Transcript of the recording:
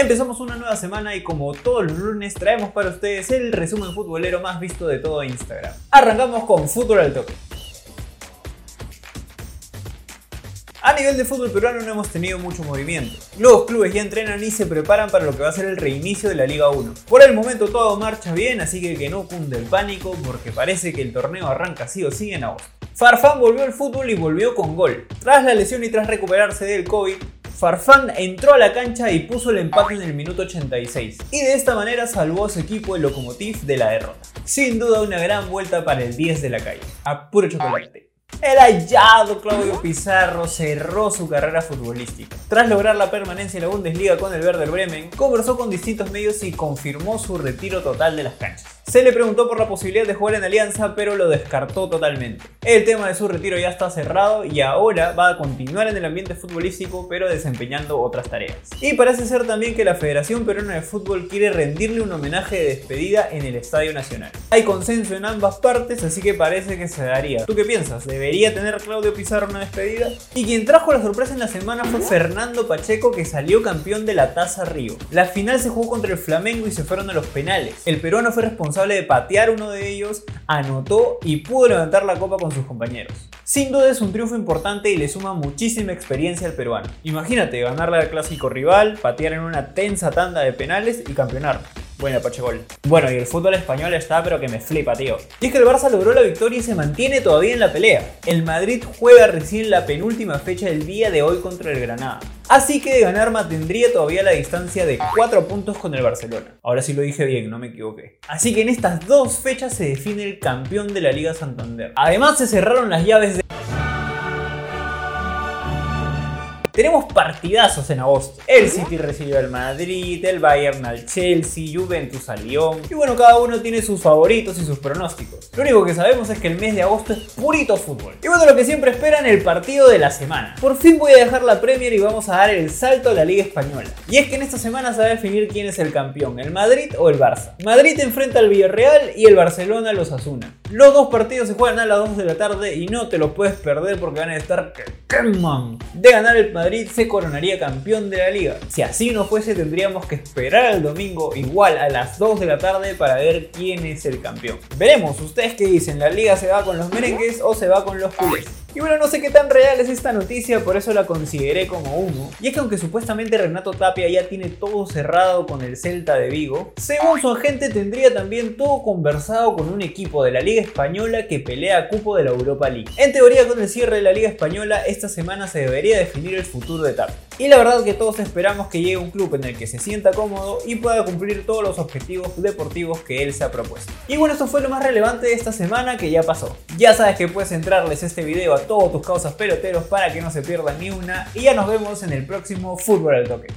Empezamos una nueva semana y como todos los lunes traemos para ustedes el resumen futbolero más visto de todo Instagram. Arrancamos con Fútbol al Toque. A nivel de fútbol peruano no hemos tenido mucho movimiento. Los clubes ya entrenan y se preparan para lo que va a ser el reinicio de la Liga 1. Por el momento todo marcha bien, así que que no cunde el pánico porque parece que el torneo arranca sí o sí en agosto. Farfán volvió al fútbol y volvió con gol. Tras la lesión y tras recuperarse del COVID, Farfán entró a la cancha y puso el empate en el minuto 86 y de esta manera salvó a su equipo el Lokomotiv de la derrota. Sin duda una gran vuelta para el 10 de la calle. A puro chocolate. El hallado Claudio Pizarro cerró su carrera futbolística. Tras lograr la permanencia en la Bundesliga con el Werder Bremen, conversó con distintos medios y confirmó su retiro total de las canchas. Se le preguntó por la posibilidad de jugar en Alianza, pero lo descartó totalmente. El tema de su retiro ya está cerrado y ahora va a continuar en el ambiente futbolístico, pero desempeñando otras tareas. Y parece ser también que la Federación Peruana de Fútbol quiere rendirle un homenaje de despedida en el Estadio Nacional. Hay consenso en ambas partes, así que parece que se daría. ¿Tú qué piensas? ¿Debería tener Claudio Pizarro una despedida? Y quien trajo la sorpresa en la semana fue Fernando Pacheco, que salió campeón de la Taza Río. La final se jugó contra el Flamengo y se fueron a los penales. El peruano fue responsable de patear uno de ellos, anotó y pudo levantar la copa con sus compañeros. Sin duda es un triunfo importante y le suma muchísima experiencia al peruano. Imagínate ganarle al clásico rival, patear en una tensa tanda de penales y campeonar. Buena Pachegol. Bueno, y el fútbol español está pero que me flipa, tío. Y es que el Barça logró la victoria y se mantiene todavía en la pelea. El Madrid juega recién la penúltima fecha del día de hoy contra el Granada. Así que de ganar mantendría todavía la distancia de 4 puntos con el Barcelona. Ahora sí lo dije bien, no me equivoqué. Así que en estas dos fechas se define el campeón de la Liga Santander. Además se cerraron las llaves de... Tenemos partidazos en agosto. El City recibió al Madrid, el Bayern al Chelsea, Juventus al Lyon. Y bueno, cada uno tiene sus favoritos y sus pronósticos. Lo único que sabemos es que el mes de agosto es purito fútbol. Y bueno, lo que siempre esperan, el partido de la semana. Por fin voy a dejar la Premier y vamos a dar el salto a la Liga Española. Y es que en esta semana se va a definir quién es el campeón, el Madrid o el Barça. Madrid enfrenta al Villarreal y el Barcelona a los Asuna. Los dos partidos se juegan a las 2 de la tarde y no te los puedes perder porque van a estar que queman. De ganar el Madrid se coronaría campeón de la liga. Si así no fuese tendríamos que esperar al domingo igual a las 2 de la tarde para ver quién es el campeón. Veremos, ustedes qué dicen, ¿la liga se va con los merengues o se va con los culés? Y bueno, no sé qué tan real es esta noticia, por eso la consideré como uno. Y es que aunque supuestamente Renato Tapia ya tiene todo cerrado con el Celta de Vigo, según su agente tendría también todo conversado con un equipo de la Liga Española que pelea a cupo de la Europa League. En teoría, con el cierre de la Liga Española, esta semana se debería definir el futuro de Tapia. Y la verdad que todos esperamos que llegue un club en el que se sienta cómodo y pueda cumplir todos los objetivos deportivos que él se ha propuesto. Y bueno, esto fue lo más relevante de esta semana que ya pasó. Ya sabes que puedes entrarles este video a todos tus causas peloteros para que no se pierdan ni una y ya nos vemos en el próximo Fútbol al Toque.